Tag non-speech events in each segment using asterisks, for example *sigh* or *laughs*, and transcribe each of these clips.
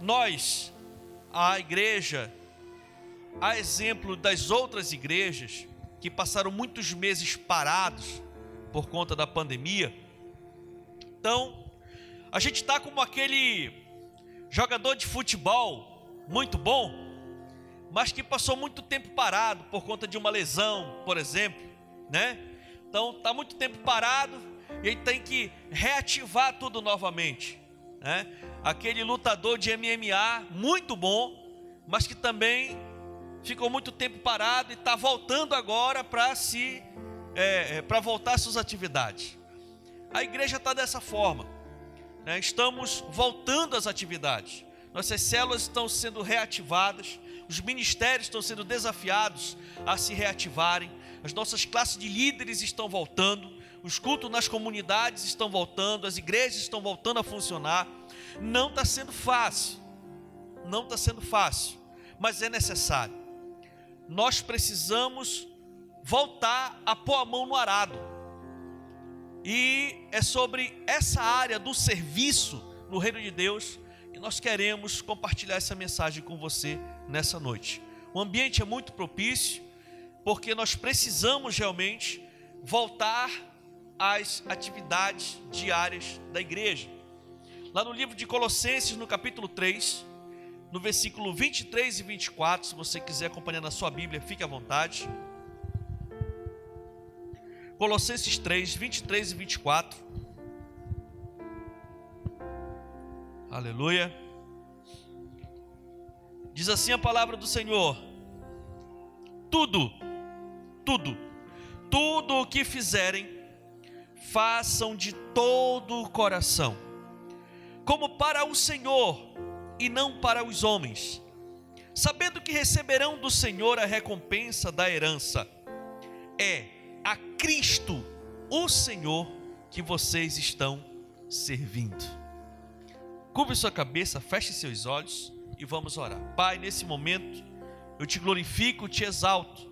nós, a igreja, a exemplo das outras igrejas que passaram muitos meses parados por conta da pandemia, então a gente está como aquele jogador de futebol muito bom, mas que passou muito tempo parado por conta de uma lesão, por exemplo, né? Então está muito tempo parado e ele tem que reativar tudo novamente, né? Aquele lutador de MMA muito bom, mas que também ficou muito tempo parado e está voltando agora para se é, é para voltar às suas atividades. A igreja está dessa forma, né? estamos voltando às atividades. Nossas células estão sendo reativadas, os ministérios estão sendo desafiados a se reativarem, as nossas classes de líderes estão voltando, os cultos nas comunidades estão voltando, as igrejas estão voltando a funcionar. Não está sendo fácil, não está sendo fácil, mas é necessário. Nós precisamos voltar a pôr a mão no arado. E é sobre essa área do serviço no reino de Deus que nós queremos compartilhar essa mensagem com você nessa noite. O ambiente é muito propício, porque nós precisamos realmente voltar às atividades diárias da igreja. Lá no livro de Colossenses, no capítulo 3, no versículo 23 e 24, se você quiser acompanhar na sua Bíblia, fique à vontade. Colossenses 3, 23 e 24. Aleluia. Diz assim a palavra do Senhor: Tudo, tudo, tudo o que fizerem, façam de todo o coração, como para o Senhor e não para os homens, sabendo que receberão do Senhor a recompensa da herança. É a Cristo, o Senhor, que vocês estão servindo. Curve sua cabeça, feche seus olhos e vamos orar. Pai, nesse momento, eu te glorifico, te exalto,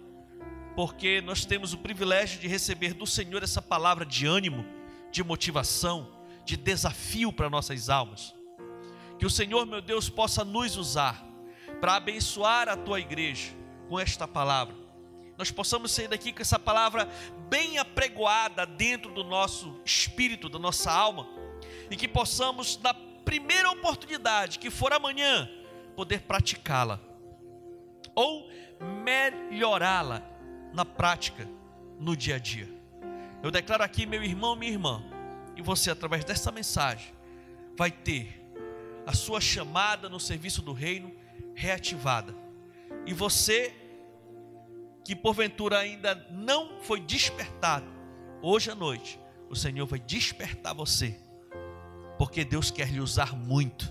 porque nós temos o privilégio de receber do Senhor essa palavra de ânimo, de motivação, de desafio para nossas almas. Que o Senhor, meu Deus, possa nos usar para abençoar a tua igreja com esta palavra. Nós possamos sair daqui com essa palavra bem apregoada dentro do nosso espírito, da nossa alma, e que possamos, na primeira oportunidade que for amanhã, poder praticá-la ou melhorá-la na prática, no dia a dia. Eu declaro aqui, meu irmão, minha irmã, e você, através dessa mensagem, vai ter a sua chamada no serviço do reino reativada. E você, que porventura ainda não foi despertado, hoje à noite, o Senhor vai despertar você, porque Deus quer lhe usar muito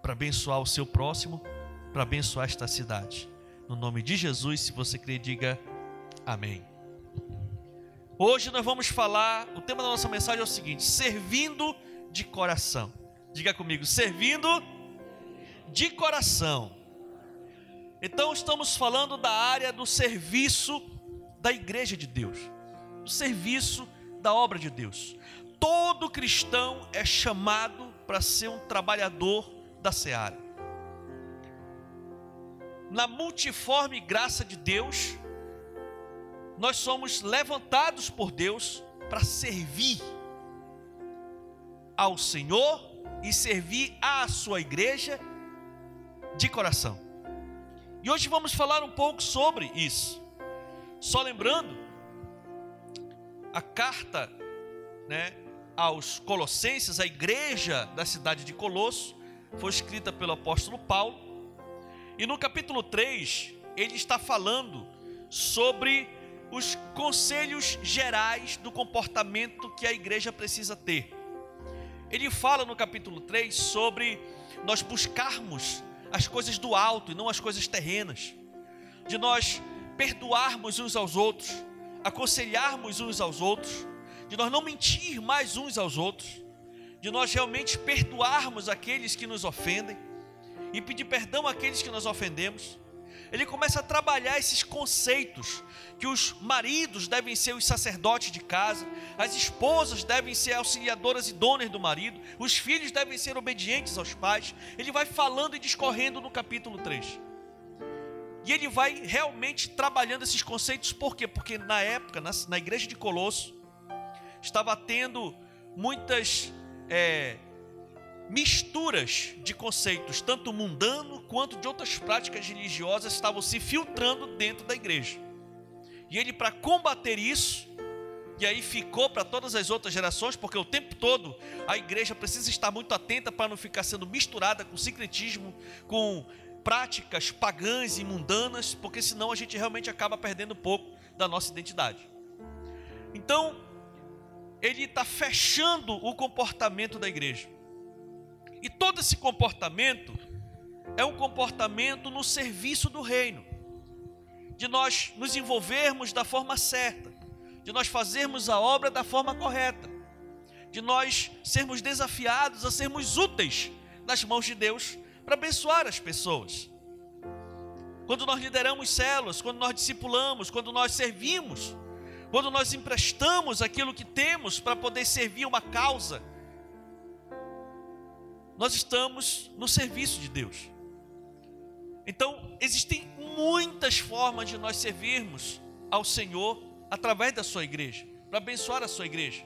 para abençoar o seu próximo, para abençoar esta cidade. No nome de Jesus, se você crê, diga amém. Hoje nós vamos falar, o tema da nossa mensagem é o seguinte: servindo de coração. Diga comigo, servindo de coração. Então estamos falando da área do serviço da igreja de Deus, do serviço da obra de Deus. Todo cristão é chamado para ser um trabalhador da seara na multiforme graça de Deus, nós somos levantados por Deus para servir ao Senhor e servir à sua igreja de coração. E hoje vamos falar um pouco sobre isso. Só lembrando, a carta né, aos Colossenses, a igreja da cidade de Colosso, foi escrita pelo apóstolo Paulo e no capítulo 3, ele está falando sobre os conselhos gerais do comportamento que a igreja precisa ter. Ele fala no capítulo 3 sobre nós buscarmos as coisas do alto e não as coisas terrenas, de nós perdoarmos uns aos outros, aconselharmos uns aos outros, de nós não mentir mais uns aos outros, de nós realmente perdoarmos aqueles que nos ofendem e pedir perdão àqueles que nós ofendemos, ele começa a trabalhar esses conceitos que os maridos devem ser os sacerdotes de casa, as esposas devem ser auxiliadoras e donas do marido, os filhos devem ser obedientes aos pais. Ele vai falando e discorrendo no capítulo 3. E ele vai realmente trabalhando esses conceitos, por quê? Porque na época, na, na igreja de Colosso, estava tendo muitas é, misturas de conceitos, tanto mundano quanto de outras práticas religiosas, estavam se filtrando dentro da igreja. E ele, para combater isso, e aí ficou para todas as outras gerações, porque o tempo todo a igreja precisa estar muito atenta para não ficar sendo misturada com sincretismo, com práticas pagãs e mundanas, porque senão a gente realmente acaba perdendo um pouco da nossa identidade. Então, ele está fechando o comportamento da igreja. E todo esse comportamento é um comportamento no serviço do reino, de nós nos envolvermos da forma certa, de nós fazermos a obra da forma correta, de nós sermos desafiados a sermos úteis nas mãos de Deus para abençoar as pessoas. Quando nós lideramos células, quando nós discipulamos, quando nós servimos, quando nós emprestamos aquilo que temos para poder servir uma causa, nós estamos no serviço de Deus. Então, existem muitas formas de nós servirmos ao Senhor através da sua igreja, para abençoar a sua igreja.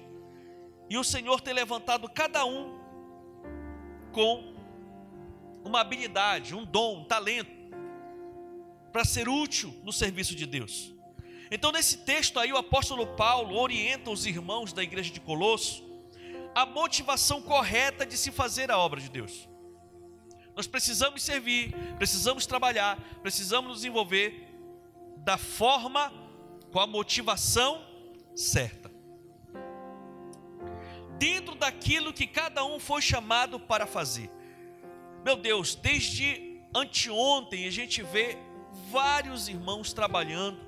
E o Senhor tem levantado cada um com uma habilidade, um dom, um talento, para ser útil no serviço de Deus. Então, nesse texto aí, o apóstolo Paulo orienta os irmãos da igreja de Colosso a motivação correta de se fazer a obra de Deus. Nós precisamos servir, precisamos trabalhar, precisamos nos envolver da forma, com a motivação certa. Dentro daquilo que cada um foi chamado para fazer. Meu Deus, desde anteontem a gente vê vários irmãos trabalhando.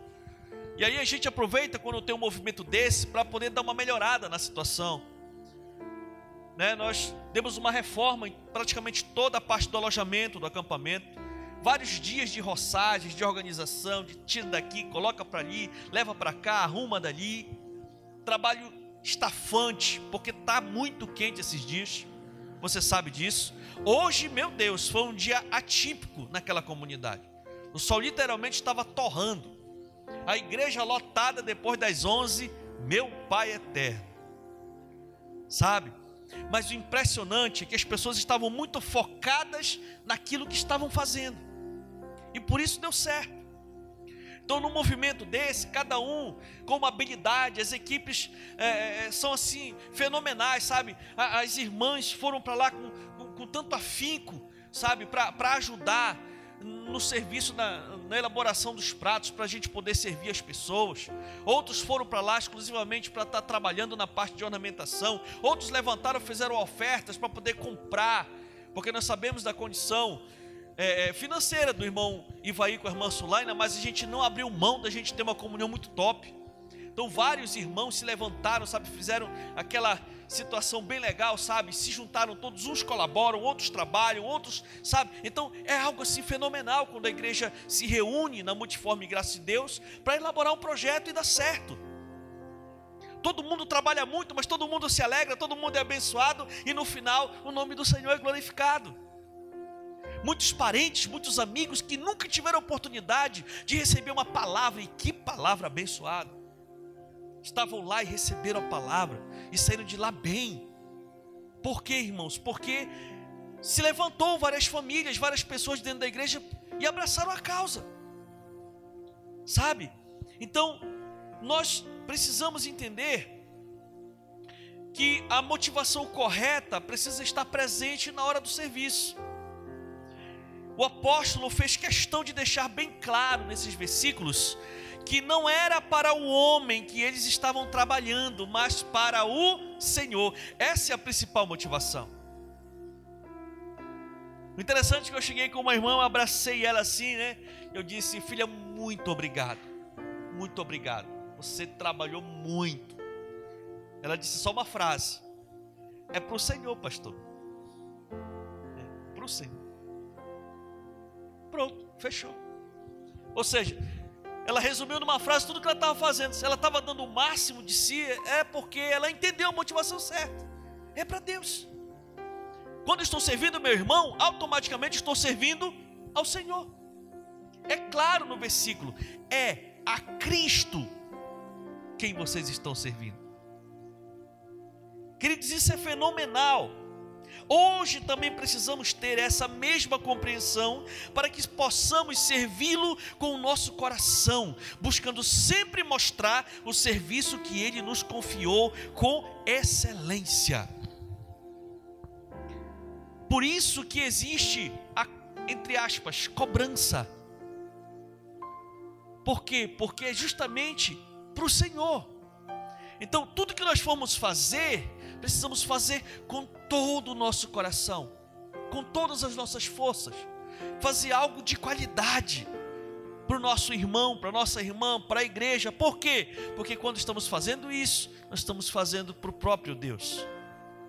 E aí a gente aproveita quando tem um movimento desse para poder dar uma melhorada na situação né, nós demos uma reforma em praticamente toda a parte do alojamento, do acampamento. Vários dias de roçagens, de organização, de tira daqui, coloca para ali, leva para cá, arruma dali. Trabalho estafante, porque está muito quente esses dias. Você sabe disso. Hoje, meu Deus, foi um dia atípico naquela comunidade. O sol literalmente estava torrando. A igreja lotada depois das 11, meu Pai eterno. Sabe? Mas o impressionante é que as pessoas estavam muito focadas naquilo que estavam fazendo. E por isso deu certo. Então, num movimento desse, cada um com uma habilidade, as equipes é, é são assim fenomenais, sabe? As irmãs foram para lá com, com, com tanto afinco, sabe, para ajudar no serviço, na, na elaboração dos pratos, para a gente poder servir as pessoas. Outros foram para lá exclusivamente para estar tá trabalhando na parte de ornamentação. Outros levantaram, fizeram ofertas para poder comprar, porque nós sabemos da condição é, é, financeira do irmão Ivaí com a irmã Sulaina, mas a gente não abriu mão da gente ter uma comunhão muito top. Então vários irmãos se levantaram, sabe, fizeram aquela situação bem legal, sabe? Se juntaram todos, uns colaboram, outros trabalham, outros, sabe? Então é algo assim fenomenal quando a igreja se reúne na multiforme graça de Deus para elaborar um projeto e dar certo. Todo mundo trabalha muito, mas todo mundo se alegra, todo mundo é abençoado e no final o nome do Senhor é glorificado. Muitos parentes, muitos amigos que nunca tiveram oportunidade de receber uma palavra, e que palavra abençoada estavam lá e receberam a palavra e saíram de lá bem. Por quê, irmãos? Porque se levantou várias famílias, várias pessoas dentro da igreja e abraçaram a causa. Sabe? Então, nós precisamos entender que a motivação correta precisa estar presente na hora do serviço. O apóstolo fez questão de deixar bem claro nesses versículos que não era para o homem que eles estavam trabalhando, mas para o Senhor. Essa é a principal motivação. O interessante é que eu cheguei com uma irmã, abracei ela assim, né? Eu disse, filha, muito obrigado, muito obrigado. Você trabalhou muito. Ela disse só uma frase: É para o Senhor, pastor. É para o Senhor. Pronto, fechou. Ou seja, ela resumiu numa frase tudo que ela estava fazendo. Se ela estava dando o máximo de si, é porque ela entendeu a motivação certa. É para Deus. Quando estou servindo meu irmão, automaticamente estou servindo ao Senhor. É claro no versículo, é a Cristo quem vocês estão servindo. Queridos, isso é fenomenal. Hoje também precisamos ter essa mesma compreensão para que possamos servi-lo com o nosso coração, buscando sempre mostrar o serviço que ele nos confiou com excelência. Por isso que existe a, entre aspas, cobrança. Por quê? Porque é justamente para o Senhor. Então, tudo que nós formos fazer, precisamos fazer com todo o nosso coração, com todas as nossas forças, fazer algo de qualidade para o nosso irmão, para a nossa irmã, para a igreja. Por quê? Porque quando estamos fazendo isso, nós estamos fazendo para o próprio Deus,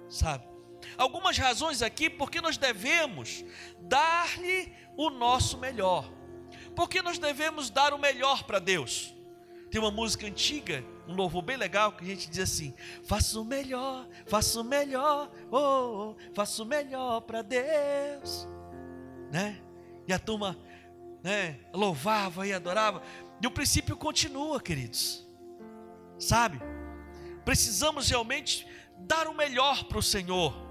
sabe? Algumas razões aqui porque nós devemos dar-lhe o nosso melhor. Porque nós devemos dar o melhor para Deus. Tem uma música antiga um louvor bem legal que a gente diz assim: faço o melhor, faço o melhor, oh, oh faço o melhor para Deus, né? E a turma, né, louvava e adorava. E o princípio continua, queridos. Sabe? Precisamos realmente dar o melhor para o Senhor.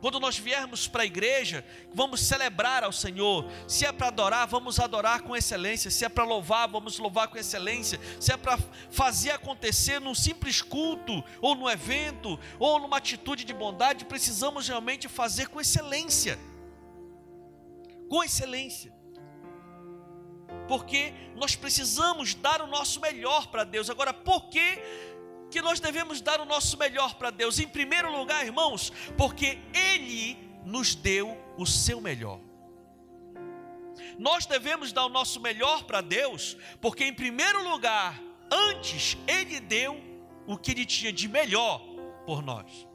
Quando nós viermos para a igreja, vamos celebrar ao Senhor. Se é para adorar, vamos adorar com excelência. Se é para louvar, vamos louvar com excelência. Se é para fazer acontecer num simples culto, ou no evento, ou numa atitude de bondade, precisamos realmente fazer com excelência. Com excelência. Porque nós precisamos dar o nosso melhor para Deus. Agora, por que que nós devemos dar o nosso melhor para Deus. Em primeiro lugar, irmãos, porque Ele nos deu o seu melhor. Nós devemos dar o nosso melhor para Deus, porque em primeiro lugar, antes Ele deu o que Ele tinha de melhor por nós.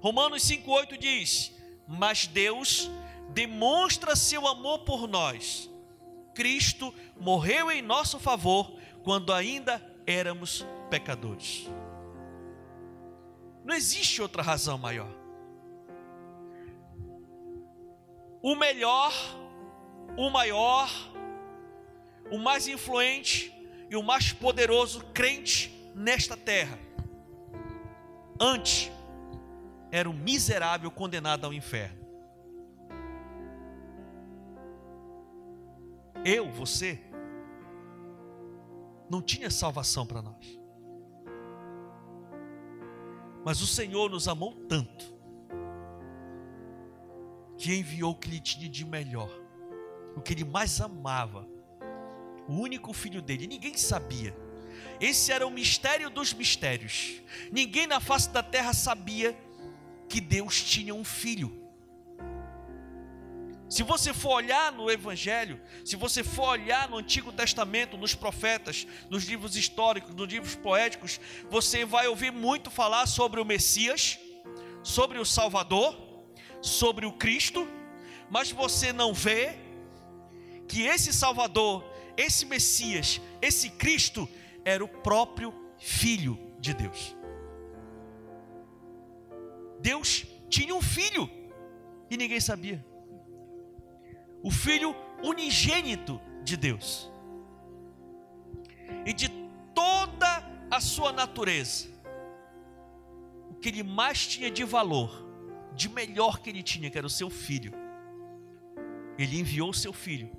Romanos 5,8 diz: Mas Deus demonstra seu amor por nós. Cristo morreu em nosso favor quando ainda éramos pecadores. Não existe outra razão maior. O melhor, o maior, o mais influente e o mais poderoso crente nesta terra. Antes era um miserável condenado ao inferno. Eu, você, não tinha salvação para nós. Mas o Senhor nos amou tanto, que enviou o que Ele tinha de melhor, o que Ele mais amava, o único filho dele, ninguém sabia. Esse era o mistério dos mistérios. Ninguém na face da terra sabia que Deus tinha um filho. Se você for olhar no Evangelho, se você for olhar no Antigo Testamento, nos profetas, nos livros históricos, nos livros poéticos, você vai ouvir muito falar sobre o Messias, sobre o Salvador, sobre o Cristo, mas você não vê que esse Salvador, esse Messias, esse Cristo era o próprio Filho de Deus. Deus tinha um filho e ninguém sabia o Filho unigênito de Deus. E de toda a sua natureza, o que ele mais tinha de valor, de melhor que ele tinha, que era o seu filho. Ele enviou o seu filho,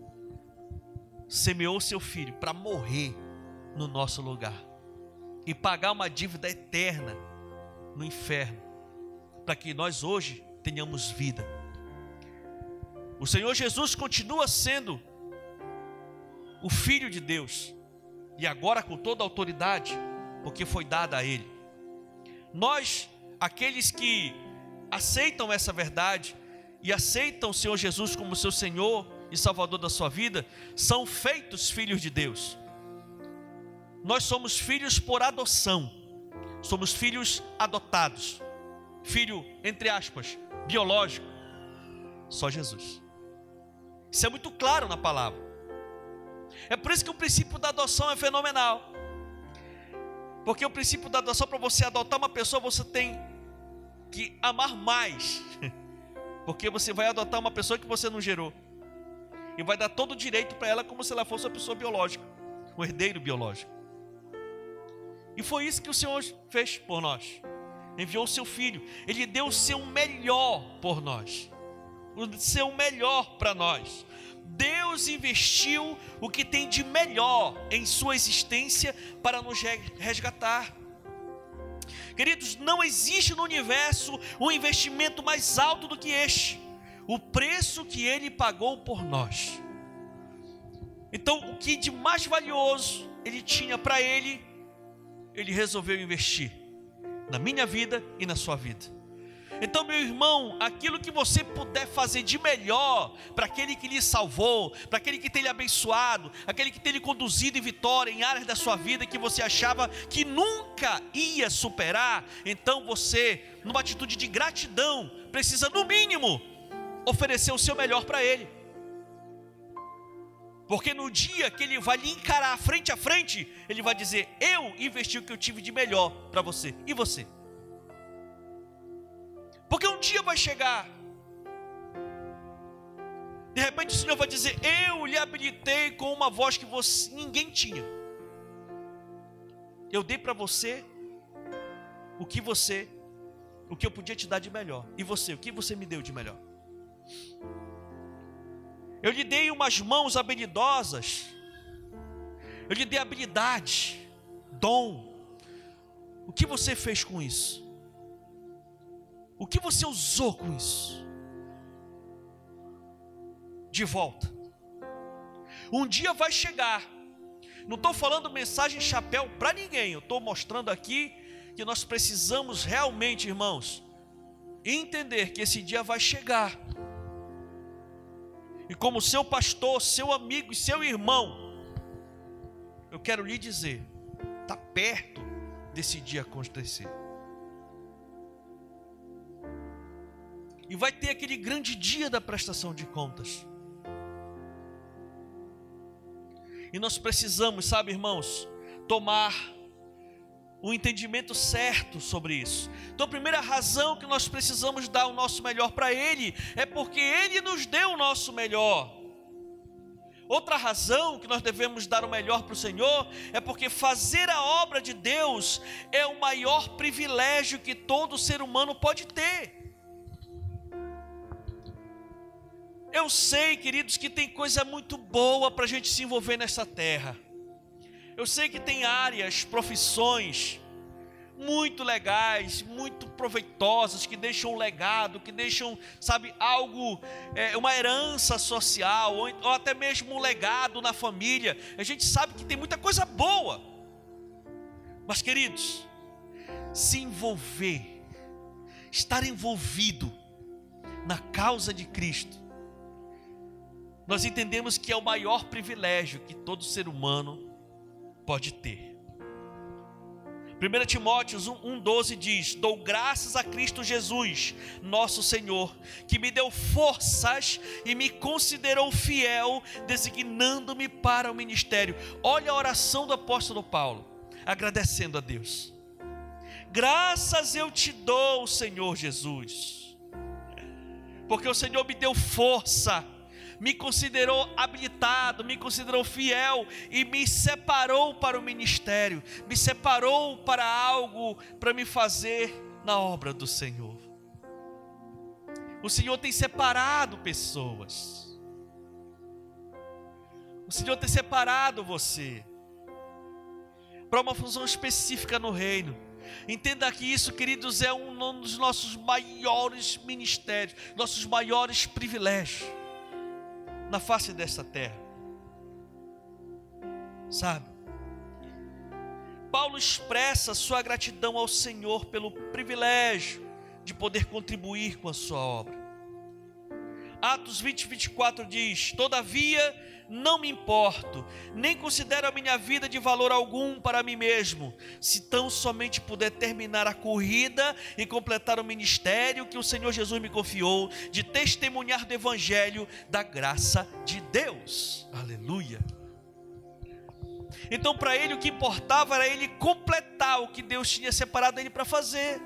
semeou o seu filho para morrer no nosso lugar e pagar uma dívida eterna no inferno, para que nós hoje tenhamos vida o Senhor Jesus continua sendo o Filho de Deus, e agora com toda a autoridade, porque foi dada a Ele. Nós, aqueles que aceitam essa verdade e aceitam o Senhor Jesus como seu Senhor e Salvador da sua vida, são feitos filhos de Deus. Nós somos filhos por adoção, somos filhos adotados, filho, entre aspas, biológico, só Jesus. Isso é muito claro na palavra. É por isso que o princípio da adoção é fenomenal. Porque o princípio da adoção, para você adotar uma pessoa, você tem que amar mais. *laughs* Porque você vai adotar uma pessoa que você não gerou. E vai dar todo o direito para ela como se ela fosse uma pessoa biológica, um herdeiro biológico. E foi isso que o Senhor fez por nós. Enviou o seu filho. Ele deu o seu melhor por nós. O seu melhor para nós. Deus investiu o que tem de melhor em sua existência para nos resgatar. Queridos, não existe no universo um investimento mais alto do que este, o preço que ele pagou por nós. Então, o que de mais valioso ele tinha para ele, ele resolveu investir na minha vida e na sua vida. Então, meu irmão, aquilo que você puder fazer de melhor para aquele que lhe salvou, para aquele que tem lhe abençoado, aquele que tem lhe conduzido em vitória em áreas da sua vida que você achava que nunca ia superar, então você, numa atitude de gratidão, precisa, no mínimo, oferecer o seu melhor para ele. Porque no dia que ele vai lhe encarar frente a frente, ele vai dizer: Eu investi o que eu tive de melhor para você. E você? Dia vai chegar. De repente o Senhor vai dizer: Eu lhe habilitei com uma voz que você, ninguém tinha. Eu dei para você o que você, o que eu podia te dar de melhor. E você, o que você me deu de melhor? Eu lhe dei umas mãos habilidosas. Eu lhe dei habilidade, dom. O que você fez com isso? O que você usou com isso? De volta. Um dia vai chegar. Não estou falando mensagem chapéu para ninguém. Eu estou mostrando aqui que nós precisamos realmente, irmãos, entender que esse dia vai chegar. E como seu pastor, seu amigo e seu irmão, eu quero lhe dizer, está perto desse dia acontecer. E vai ter aquele grande dia da prestação de contas. E nós precisamos, sabe, irmãos, tomar o entendimento certo sobre isso. Então, a primeira razão que nós precisamos dar o nosso melhor para Ele é porque Ele nos deu o nosso melhor. Outra razão que nós devemos dar o melhor para o Senhor é porque fazer a obra de Deus é o maior privilégio que todo ser humano pode ter. Eu sei, queridos, que tem coisa muito boa para a gente se envolver nessa terra. Eu sei que tem áreas, profissões muito legais, muito proveitosas, que deixam um legado, que deixam, sabe, algo, é, uma herança social, ou, ou até mesmo um legado na família. A gente sabe que tem muita coisa boa. Mas, queridos, se envolver, estar envolvido na causa de Cristo, nós entendemos que é o maior privilégio que todo ser humano pode ter. 1 Timóteo 1,12 diz: Dou graças a Cristo Jesus, nosso Senhor, que me deu forças e me considerou fiel, designando-me para o ministério. Olha a oração do apóstolo Paulo, agradecendo a Deus. Graças eu te dou, Senhor Jesus, porque o Senhor me deu força me considerou habilitado, me considerou fiel e me separou para o ministério, me separou para algo para me fazer na obra do Senhor. O Senhor tem separado pessoas. O Senhor tem separado você para uma função específica no reino. Entenda que isso, queridos, é um dos nossos maiores ministérios, nossos maiores privilégios na face desta terra. Sabe? Paulo expressa sua gratidão ao Senhor pelo privilégio de poder contribuir com a sua obra. Atos 20, 24 diz: Todavia não me importo, nem considero a minha vida de valor algum para mim mesmo, se tão somente puder terminar a corrida e completar o ministério que o Senhor Jesus me confiou, de testemunhar do Evangelho da graça de Deus. Aleluia. Então, para ele, o que importava era ele completar o que Deus tinha separado ele para fazer.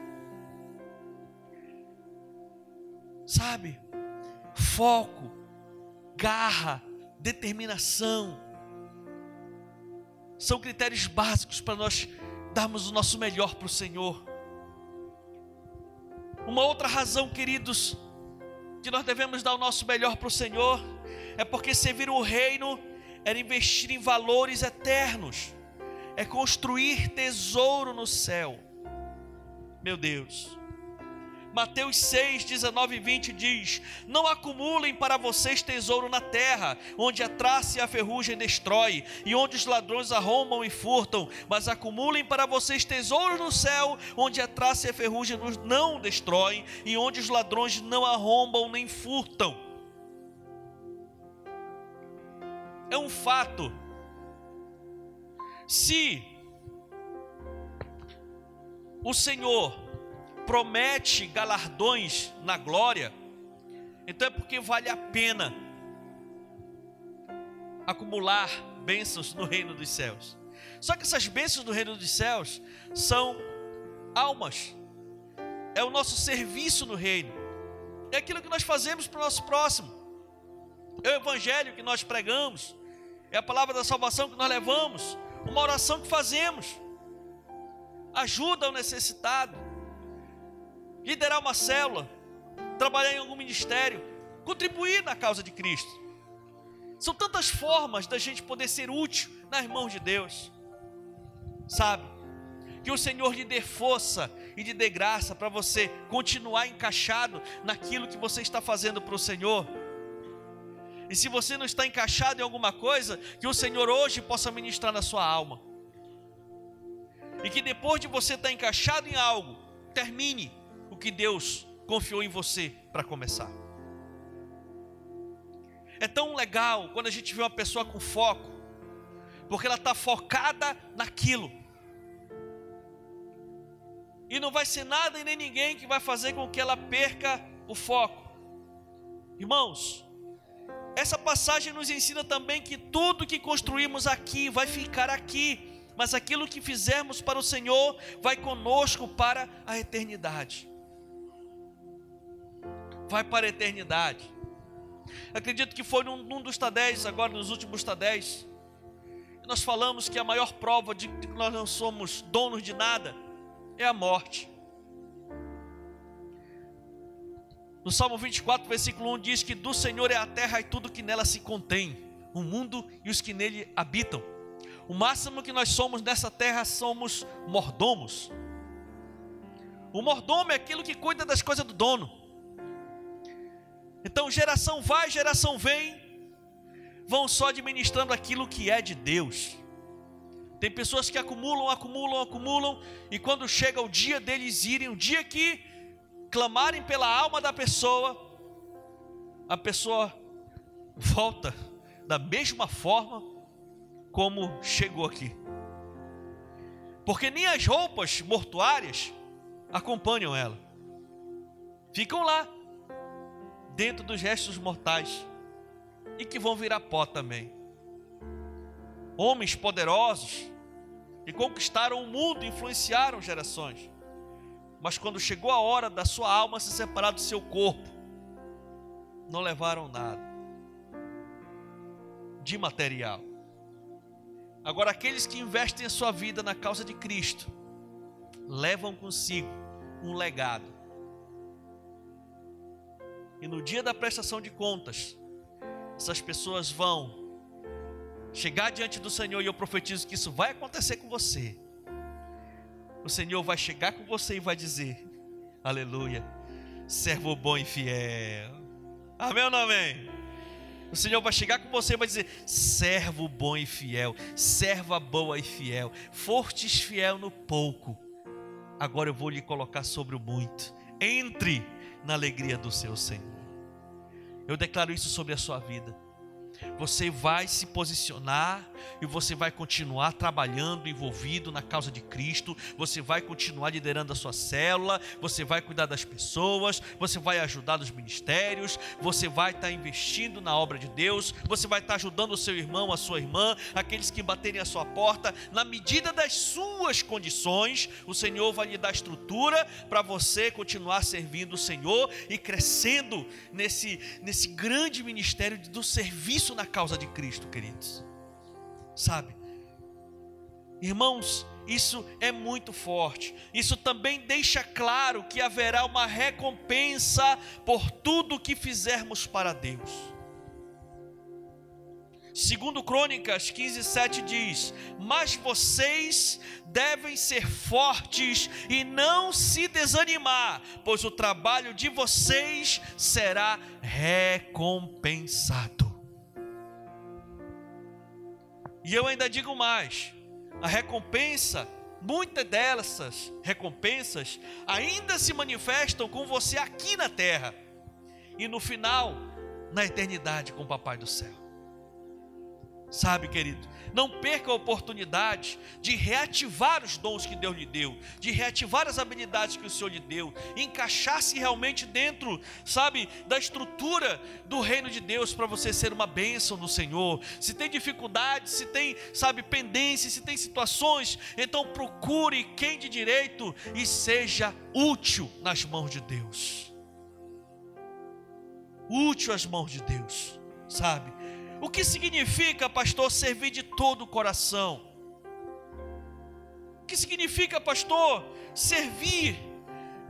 Sabe? Foco, garra, determinação. São critérios básicos para nós darmos o nosso melhor para o Senhor. Uma outra razão, queridos, que nós devemos dar o nosso melhor para o Senhor, é porque servir o reino era investir em valores eternos, é construir tesouro no céu. Meu Deus. Mateus 6, 19 e 20 diz: Não acumulem para vocês tesouro na terra, onde a traça e a ferrugem destrói, e onde os ladrões arrombam e furtam, mas acumulem para vocês tesouro no céu, onde a traça e a ferrugem não destroem, e onde os ladrões não arrombam nem furtam. É um fato. Se o Senhor promete galardões na glória, então é porque vale a pena acumular bênçãos no reino dos céus. Só que essas bênçãos do reino dos céus são almas, é o nosso serviço no reino, é aquilo que nós fazemos para o nosso próximo, é o evangelho que nós pregamos, é a palavra da salvação que nós levamos, uma oração que fazemos, ajuda ao necessitado, liderar uma célula, trabalhar em algum ministério, contribuir na causa de Cristo. São tantas formas da gente poder ser útil nas mãos de Deus. Sabe? Que o Senhor lhe dê força e lhe dê graça para você continuar encaixado naquilo que você está fazendo para o Senhor. E se você não está encaixado em alguma coisa, que o Senhor hoje possa ministrar na sua alma. E que depois de você estar encaixado em algo, termine o que Deus confiou em você para começar. É tão legal quando a gente vê uma pessoa com foco, porque ela está focada naquilo. E não vai ser nada e nem ninguém que vai fazer com que ela perca o foco. Irmãos, essa passagem nos ensina também que tudo que construímos aqui vai ficar aqui, mas aquilo que fizermos para o Senhor vai conosco para a eternidade vai para a eternidade. Acredito que foi num, num dos tadéis, agora nos últimos tadéis, nós falamos que a maior prova de que nós não somos donos de nada é a morte. No Salmo 24, versículo 1 diz que do Senhor é a terra e tudo que nela se contém, o mundo e os que nele habitam. O máximo que nós somos nessa terra somos mordomos. O mordomo é aquilo que cuida das coisas do dono. Então, geração vai, geração vem, vão só administrando aquilo que é de Deus. Tem pessoas que acumulam, acumulam, acumulam, e quando chega o dia deles irem, o dia que clamarem pela alma da pessoa, a pessoa volta da mesma forma como chegou aqui. Porque nem as roupas mortuárias acompanham ela. Ficam lá dentro dos restos mortais e que vão virar pó também. Homens poderosos que conquistaram o mundo, influenciaram gerações. Mas quando chegou a hora da sua alma se separar do seu corpo, não levaram nada de material. Agora, aqueles que investem a sua vida na causa de Cristo, levam consigo um legado e no dia da prestação de contas, essas pessoas vão chegar diante do Senhor e eu profetizo que isso vai acontecer com você. O Senhor vai chegar com você e vai dizer: Aleluia, servo bom e fiel. Amém ou não amém? O Senhor vai chegar com você e vai dizer: servo bom e fiel, serva boa e fiel, fortes fiel no pouco, agora eu vou lhe colocar sobre o muito. Entre na alegria do seu Senhor. Eu declaro isso sobre a sua vida. Você vai se posicionar e você vai continuar trabalhando, envolvido na causa de Cristo, você vai continuar liderando a sua célula, você vai cuidar das pessoas, você vai ajudar nos ministérios, você vai estar investindo na obra de Deus, você vai estar ajudando o seu irmão, a sua irmã, aqueles que baterem a sua porta, na medida das suas condições, o Senhor vai lhe dar estrutura para você continuar servindo o Senhor e crescendo nesse, nesse grande ministério do serviço na causa de Cristo, queridos sabe? Irmãos, isso é muito forte. Isso também deixa claro que haverá uma recompensa por tudo que fizermos para Deus. Segundo Crônicas 15:7 diz: "Mas vocês devem ser fortes e não se desanimar, pois o trabalho de vocês será recompensado." E eu ainda digo mais: a recompensa, muitas dessas recompensas ainda se manifestam com você aqui na terra e no final, na eternidade com o Papai do céu. Sabe, querido, não perca a oportunidade de reativar os dons que Deus lhe deu, de reativar as habilidades que o Senhor lhe deu, encaixar-se realmente dentro, sabe, da estrutura do reino de Deus para você ser uma bênção no Senhor. Se tem dificuldades, se tem, sabe, pendências, se tem situações, então procure quem de direito e seja útil nas mãos de Deus. Útil às mãos de Deus, sabe? O que significa, pastor, servir de todo o coração? O que significa, pastor, servir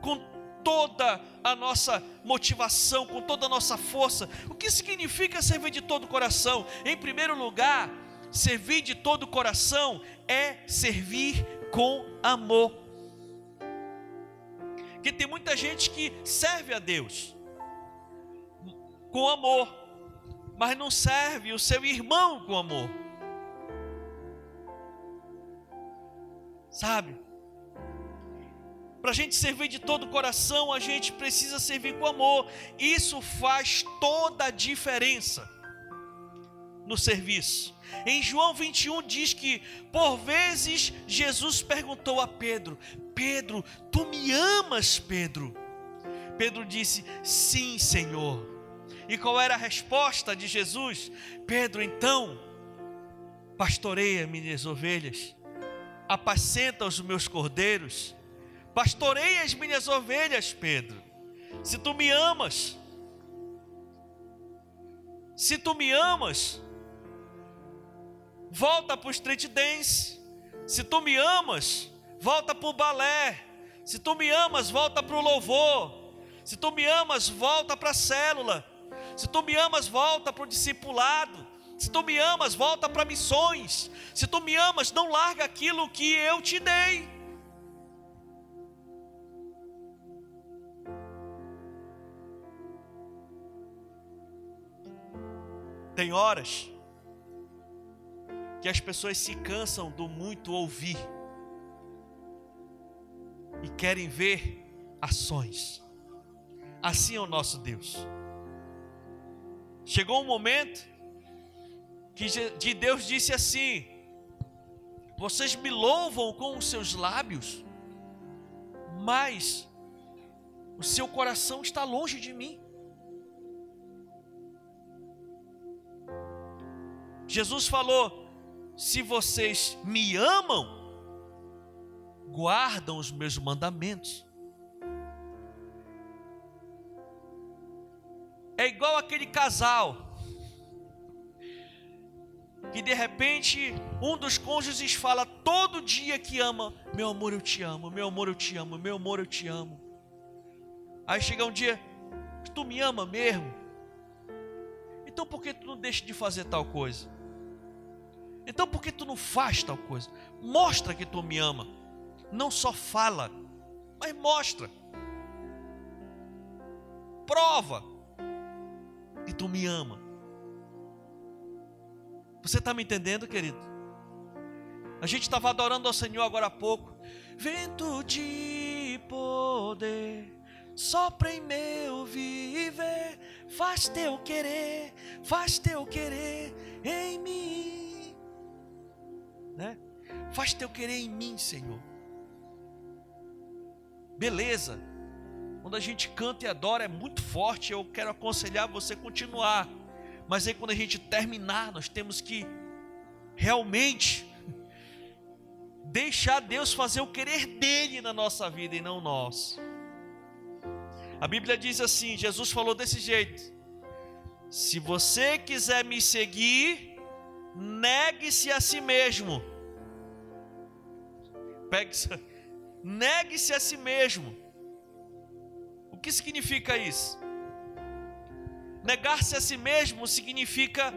com toda a nossa motivação, com toda a nossa força? O que significa servir de todo o coração? Em primeiro lugar, servir de todo o coração é servir com amor. Porque tem muita gente que serve a Deus com amor mas não serve o seu irmão com amor. Sabe? Para a gente servir de todo o coração, a gente precisa servir com amor. Isso faz toda a diferença no serviço. Em João 21 diz que por vezes Jesus perguntou a Pedro: Pedro, tu me amas, Pedro? Pedro disse: Sim, Senhor. E qual era a resposta de Jesus? Pedro, então, pastoreia minhas ovelhas, apacenta os meus cordeiros, pastoreia as minhas ovelhas, Pedro. Se tu me amas, se tu me amas, volta para o street dance. Se tu me amas, volta para o balé. Se tu me amas, volta para o louvor. Se tu me amas, volta para a célula. Se tu me amas, volta para o discipulado. Se tu me amas, volta para missões. Se tu me amas, não larga aquilo que eu te dei. Tem horas que as pessoas se cansam do muito ouvir e querem ver ações. Assim é o nosso Deus. Chegou um momento que Deus disse assim: Vocês me louvam com os seus lábios, mas o seu coração está longe de mim. Jesus falou: Se vocês me amam, guardam os meus mandamentos. É igual aquele casal que de repente um dos cônjuges fala todo dia que ama: Meu amor, eu te amo, meu amor, eu te amo, meu amor, eu te amo. Aí chega um dia, tu me ama mesmo? Então por que tu não deixa de fazer tal coisa? Então por que tu não faz tal coisa? Mostra que tu me ama. Não só fala, mas mostra. Prova que tu me ama. Você está me entendendo, querido? A gente estava adorando ao Senhor agora há pouco. Vento de poder sopra em meu viver, faz teu querer, faz teu querer em mim, né? Faz teu querer em mim, Senhor. Beleza. Quando a gente canta e adora é muito forte, eu quero aconselhar você a continuar. Mas aí quando a gente terminar, nós temos que realmente deixar Deus fazer o querer dele na nossa vida e não nós. A Bíblia diz assim: Jesus falou desse jeito: se você quiser me seguir, negue-se a si mesmo. *laughs* negue-se a si mesmo. Que significa isso? Negar-se a si mesmo significa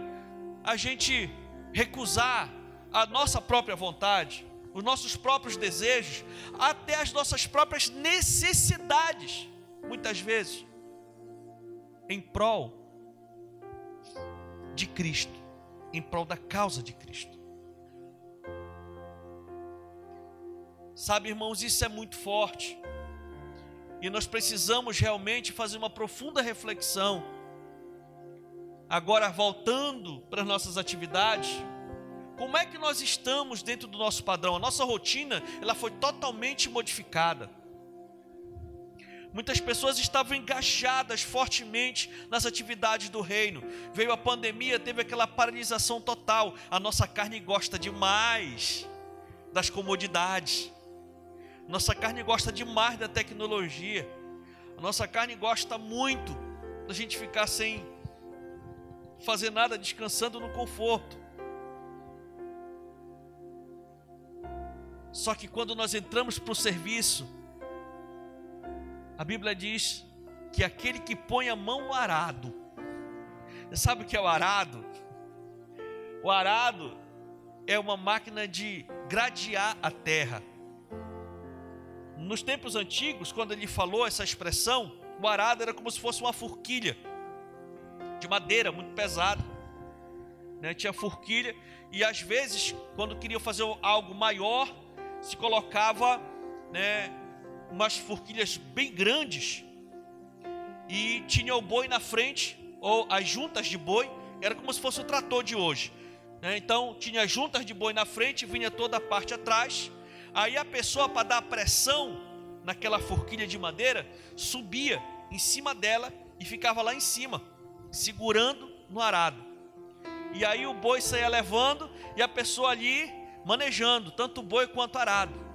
a gente recusar a nossa própria vontade, os nossos próprios desejos, até as nossas próprias necessidades, muitas vezes, em prol de Cristo, em prol da causa de Cristo. Sabe, irmãos, isso é muito forte. E nós precisamos realmente fazer uma profunda reflexão. Agora, voltando para as nossas atividades, como é que nós estamos dentro do nosso padrão? A nossa rotina, ela foi totalmente modificada. Muitas pessoas estavam engajadas fortemente nas atividades do reino. Veio a pandemia, teve aquela paralisação total. A nossa carne gosta demais das comodidades. Nossa carne gosta demais da tecnologia. A nossa carne gosta muito da gente ficar sem fazer nada, descansando no conforto. Só que quando nós entramos para o serviço, a Bíblia diz que aquele que põe a mão no arado, você sabe o que é o arado? O arado é uma máquina de gradear a terra nos tempos antigos, quando ele falou essa expressão, o arado era como se fosse uma forquilha de madeira muito pesada. Né? Tinha forquilha e às vezes, quando queriam fazer algo maior, se colocava né, umas forquilhas bem grandes e tinha o boi na frente ou as juntas de boi, era como se fosse o trator de hoje. Né? Então tinha as juntas de boi na frente, vinha toda a parte atrás Aí a pessoa, para dar pressão naquela forquilha de madeira, subia em cima dela e ficava lá em cima, segurando no arado. E aí o boi saía levando e a pessoa ali manejando, tanto o boi quanto o arado.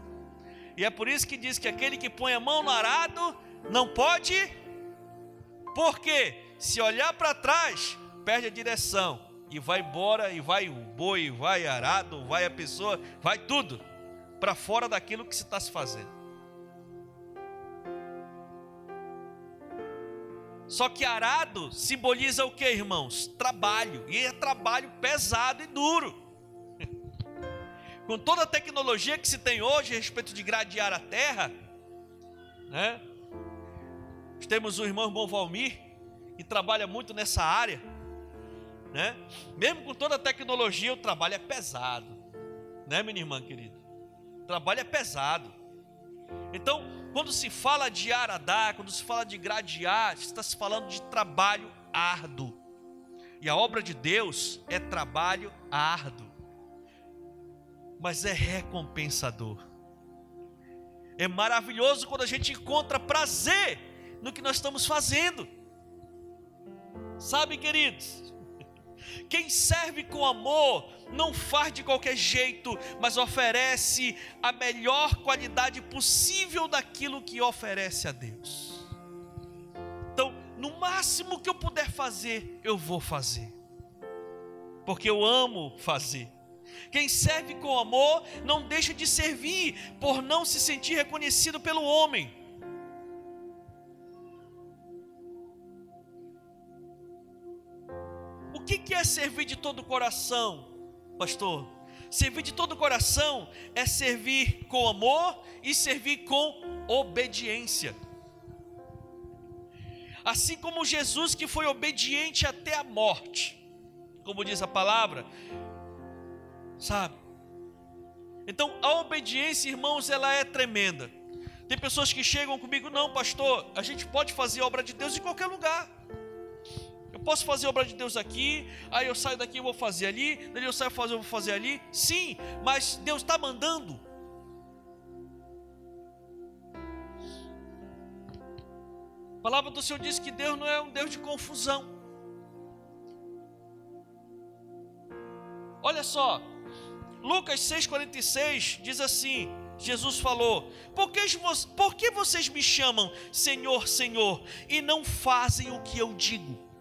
E é por isso que diz que aquele que põe a mão no arado não pode, porque se olhar para trás, perde a direção e vai embora, e vai o boi, vai arado, vai a pessoa, vai tudo para fora daquilo que se está se fazendo. Só que arado simboliza o que, irmãos? Trabalho. E é trabalho pesado e duro. *laughs* Com toda a tecnologia que se tem hoje a respeito de gradear a terra, né? Temos o irmão Bom Valmir, que trabalha muito nessa área, né? Mesmo com toda a tecnologia, o trabalho é pesado, né, minha irmã querida? Trabalho é pesado. Então, quando se fala de aradar, quando se fala de gradear, está se falando de trabalho árduo. E a obra de Deus é trabalho árduo, mas é recompensador. É maravilhoso quando a gente encontra prazer no que nós estamos fazendo. Sabe, queridos, quem serve com amor não faz de qualquer jeito, mas oferece a melhor qualidade possível daquilo que oferece a Deus. Então, no máximo que eu puder fazer, eu vou fazer, porque eu amo fazer. Quem serve com amor não deixa de servir por não se sentir reconhecido pelo homem. É servir de todo o coração? pastor? Servir de todo o coração é servir com amor e servir com obediência. Assim como Jesus que foi obediente até a morte, como diz a palavra, sabe? Então a obediência, irmãos, ela é tremenda. Tem pessoas que chegam comigo, não, pastor, a gente pode fazer obra de Deus em qualquer lugar. Posso fazer obra de Deus aqui, aí eu saio daqui e vou fazer ali, daí eu saio fazer, eu vou fazer ali. Sim, mas Deus está mandando. A palavra do Senhor diz que Deus não é um Deus de confusão. Olha só, Lucas 6,46 diz assim: Jesus falou: por que, por que vocês me chamam Senhor, Senhor, e não fazem o que eu digo?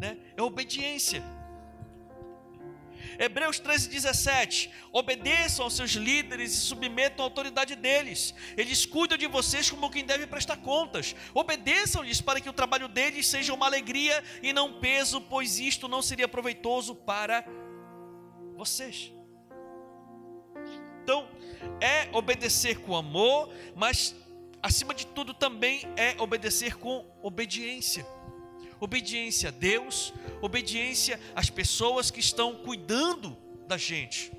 Né? É obediência. Hebreus 13,17: Obedeçam aos seus líderes e submetam a autoridade deles. Eles cuidam de vocês como quem deve prestar contas. Obedeçam-lhes para que o trabalho deles seja uma alegria e não peso, pois isto não seria proveitoso para vocês. Então, é obedecer com amor, mas acima de tudo também é obedecer com obediência obediência a Deus, obediência às pessoas que estão cuidando da gente.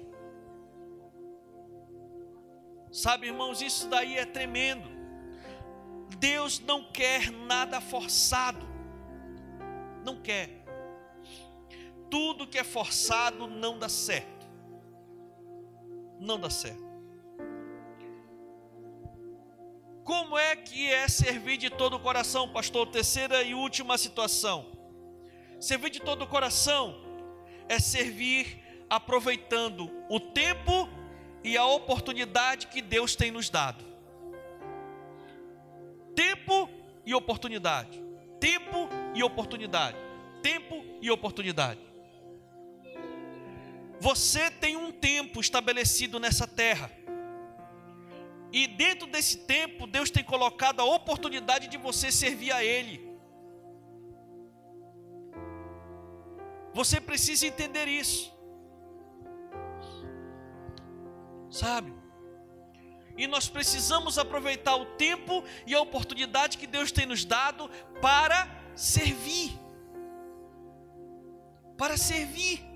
Sabe, irmãos, isso daí é tremendo. Deus não quer nada forçado. Não quer. Tudo que é forçado não dá certo. Não dá certo. Como é que é servir de todo o coração, pastor? Terceira e última situação. Servir de todo o coração é servir aproveitando o tempo e a oportunidade que Deus tem nos dado. Tempo e oportunidade. Tempo e oportunidade. Tempo e oportunidade. Você tem um tempo estabelecido nessa terra. E dentro desse tempo, Deus tem colocado a oportunidade de você servir a Ele. Você precisa entender isso. Sabe? E nós precisamos aproveitar o tempo e a oportunidade que Deus tem nos dado para servir. Para servir.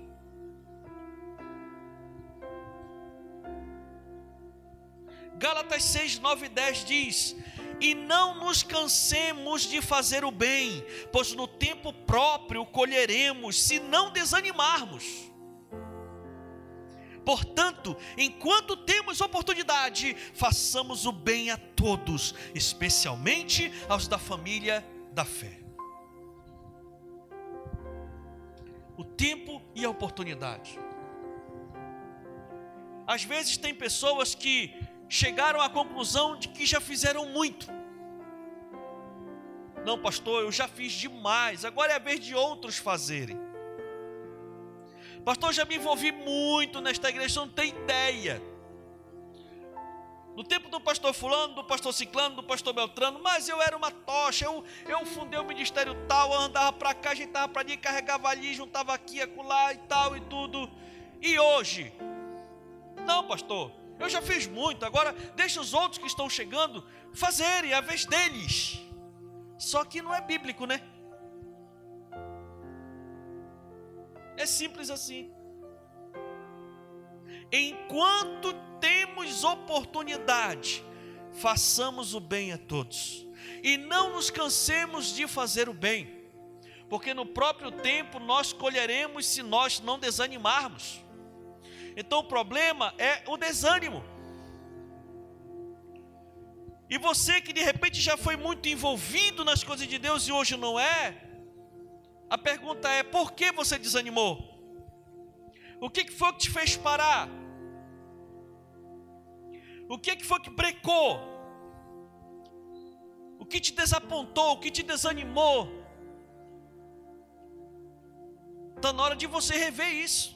Gálatas 6, 9 e 10 diz: E não nos cansemos de fazer o bem, pois no tempo próprio colheremos, se não desanimarmos. Portanto, enquanto temos oportunidade, façamos o bem a todos, especialmente aos da família da fé. O tempo e a oportunidade. Às vezes tem pessoas que chegaram à conclusão de que já fizeram muito. Não, pastor, eu já fiz demais, agora é a vez de outros fazerem. Pastor, já me envolvi muito nesta igreja, não tem ideia. No tempo do pastor Fulano, do pastor Ciclano, do pastor Beltrano, mas eu era uma tocha, eu, eu fundei o ministério tal, andava para cá, ajeitava para ali, carregava ali, juntava aqui, acolá e tal e tudo. E hoje? Não, pastor, eu já fiz muito, agora deixa os outros que estão chegando fazerem a vez deles. Só que não é bíblico, né? É simples assim. Enquanto temos oportunidade, façamos o bem a todos. E não nos cansemos de fazer o bem, porque no próprio tempo nós colheremos se nós não desanimarmos. Então o problema é o desânimo. E você que de repente já foi muito envolvido nas coisas de Deus e hoje não é, a pergunta é: por que você desanimou? O que foi que te fez parar? O que foi que brecou? O que te desapontou? O que te desanimou? Está na hora de você rever isso.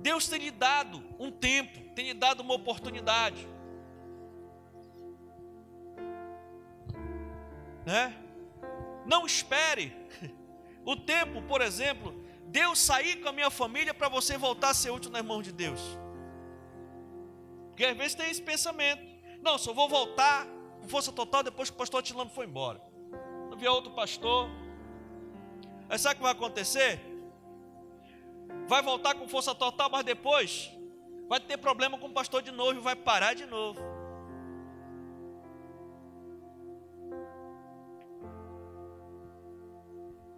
Deus tem lhe dado um tempo, tem lhe dado uma oportunidade. Né? Não espere *laughs* o tempo, por exemplo, Deus sair com a minha família para você voltar a ser útil nas mãos de Deus. Porque às vezes tem esse pensamento: não, só vou voltar com força total depois que o pastor Tilano foi embora. Não vier outro pastor. Aí sabe o que vai acontecer? Vai voltar com força total, mas depois vai ter problema com o pastor de novo e vai parar de novo.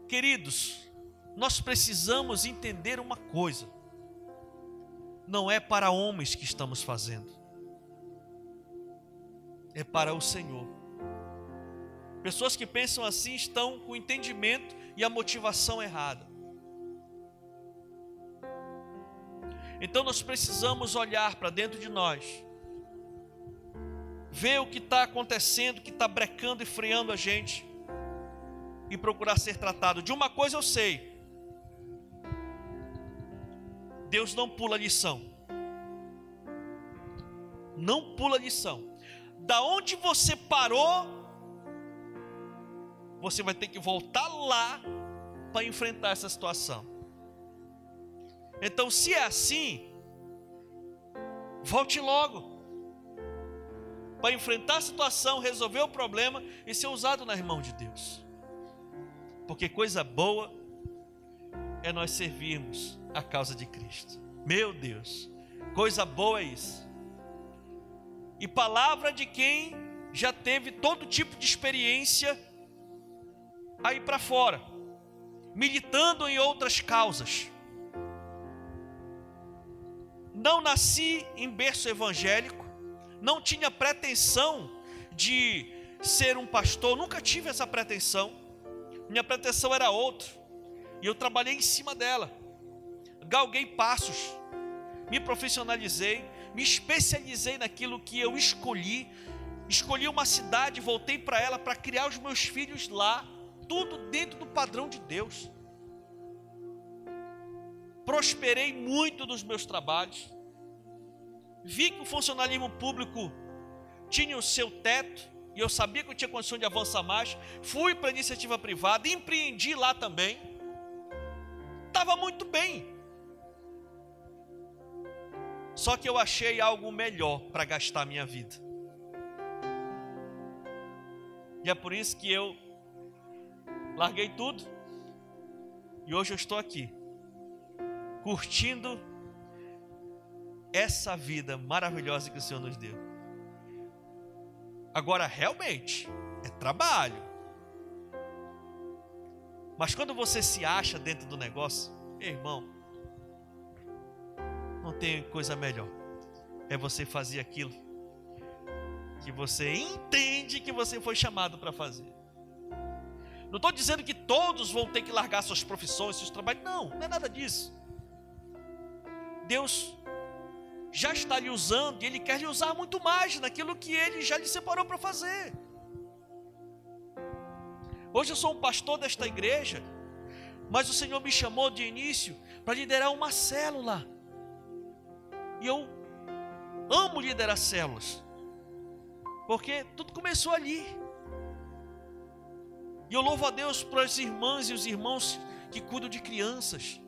Queridos, nós precisamos entender uma coisa: não é para homens que estamos fazendo, é para o Senhor. Pessoas que pensam assim estão com o entendimento e a motivação errada. Então nós precisamos olhar para dentro de nós, ver o que está acontecendo, o que está brecando e freando a gente, e procurar ser tratado. De uma coisa eu sei: Deus não pula lição. Não pula lição. Da onde você parou, você vai ter que voltar lá para enfrentar essa situação. Então, se é assim, volte logo para enfrentar a situação, resolver o problema e ser usado nas mãos de Deus. Porque coisa boa é nós servirmos a causa de Cristo. Meu Deus, coisa boa é isso. E palavra de quem já teve todo tipo de experiência aí para fora, militando em outras causas. Não nasci em berço evangélico, não tinha pretensão de ser um pastor, nunca tive essa pretensão. Minha pretensão era outra, e eu trabalhei em cima dela galguei passos, me profissionalizei, me especializei naquilo que eu escolhi, escolhi uma cidade, voltei para ela para criar os meus filhos lá, tudo dentro do padrão de Deus. Prosperei muito nos meus trabalhos, vi que o funcionalismo público tinha o seu teto, e eu sabia que eu tinha condição de avançar mais, fui para a iniciativa privada, empreendi lá também, estava muito bem, só que eu achei algo melhor para gastar minha vida. E é por isso que eu larguei tudo. E hoje eu estou aqui, curtindo essa vida maravilhosa que o Senhor nos deu. Agora, realmente, é trabalho. Mas quando você se acha dentro do negócio, irmão, não tem coisa melhor. É você fazer aquilo que você entende que você foi chamado para fazer. Não estou dizendo que todos vão ter que largar suas profissões, seus trabalhos. Não, não é nada disso. Deus já está lhe usando e Ele quer lhe usar muito mais naquilo que Ele já lhe separou para fazer. Hoje eu sou um pastor desta igreja, mas o Senhor me chamou de início para liderar uma célula. E eu amo liderar células. Porque tudo começou ali. E eu louvo a Deus para as irmãs e os irmãos que cuidam de crianças.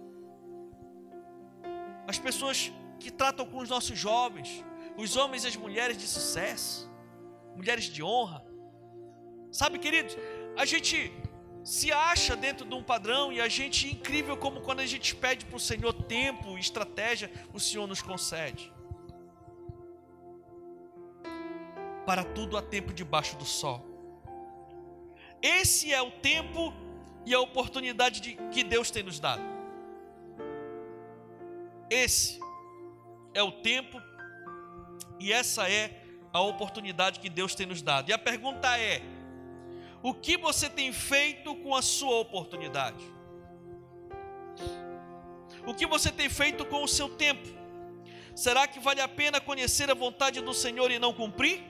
As pessoas que tratam com os nossos jovens, os homens e as mulheres de sucesso, mulheres de honra. Sabe, queridos, a gente se acha dentro de um padrão e a gente, incrível como quando a gente pede para o Senhor tempo, estratégia, o Senhor nos concede. Para tudo há tempo debaixo do sol. Esse é o tempo e a oportunidade de, que Deus tem nos dado. Esse é o tempo e essa é a oportunidade que Deus tem nos dado. E a pergunta é: o que você tem feito com a sua oportunidade? O que você tem feito com o seu tempo? Será que vale a pena conhecer a vontade do Senhor e não cumprir?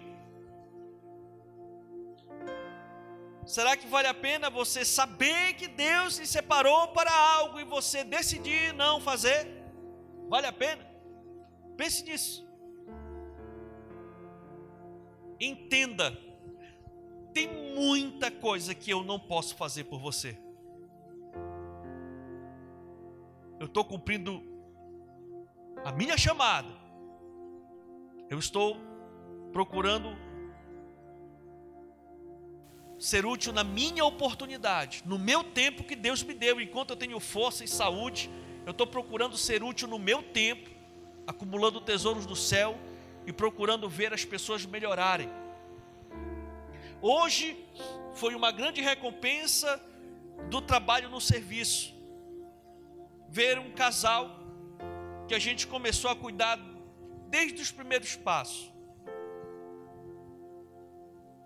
Será que vale a pena você saber que Deus lhe separou para algo e você decidir não fazer? Vale a pena? Pense nisso. Entenda tem muita coisa que eu não posso fazer por você. Eu estou cumprindo a minha chamada. Eu estou procurando ser útil na minha oportunidade, no meu tempo que Deus me deu, enquanto eu tenho força e saúde eu estou procurando ser útil no meu tempo, acumulando tesouros do céu e procurando ver as pessoas melhorarem. Hoje foi uma grande recompensa do trabalho no serviço. Ver um casal que a gente começou a cuidar desde os primeiros passos.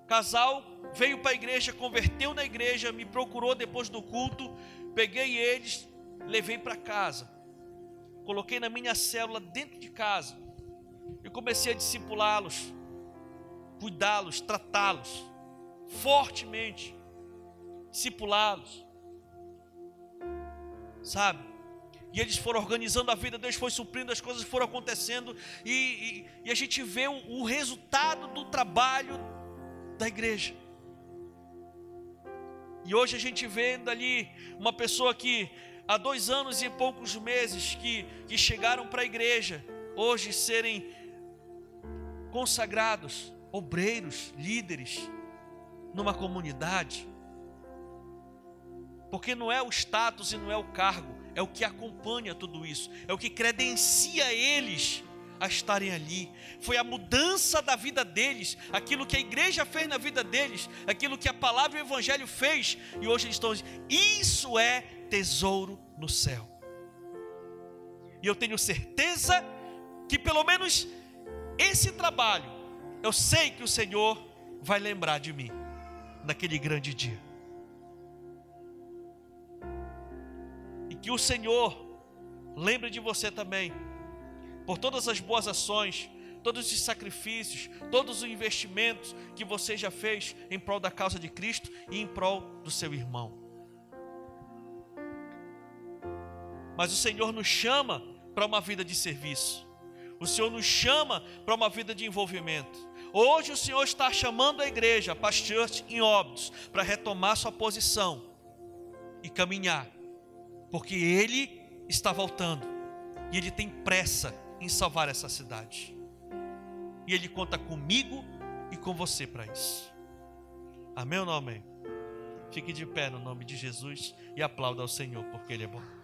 Casal veio para a igreja, converteu na igreja, me procurou depois do culto, peguei eles, levei para casa, coloquei na minha célula dentro de casa. E comecei a discipulá-los, cuidá-los, tratá-los fortemente, discipulá-los, sabe? E eles foram organizando a vida, Deus foi suprindo, as coisas foram acontecendo, e, e, e a gente vê o, o resultado do trabalho da igreja. E hoje a gente vendo ali uma pessoa que há dois anos e poucos meses que, que chegaram para a igreja, hoje serem consagrados, obreiros, líderes numa comunidade. Porque não é o status e não é o cargo, é o que acompanha tudo isso, é o que credencia eles a estarem ali. Foi a mudança da vida deles, aquilo que a igreja fez na vida deles, aquilo que a palavra e o evangelho fez, e hoje eles estão dizendo: isso é tesouro no céu. E eu tenho certeza que pelo menos esse trabalho, eu sei que o Senhor vai lembrar de mim naquele grande dia. E que o Senhor lembre de você também por todas as boas ações, todos os sacrifícios, todos os investimentos que você já fez em prol da causa de Cristo e em prol do seu irmão. Mas o Senhor nos chama para uma vida de serviço. O Senhor nos chama para uma vida de envolvimento. Hoje o Senhor está chamando a igreja, a Pastor em Óbidos, para retomar sua posição e caminhar, porque Ele está voltando e Ele tem pressa em salvar essa cidade. E Ele conta comigo e com você para isso. Amém ou não amém? Fique de pé no nome de Jesus e aplauda ao Senhor, porque Ele é bom.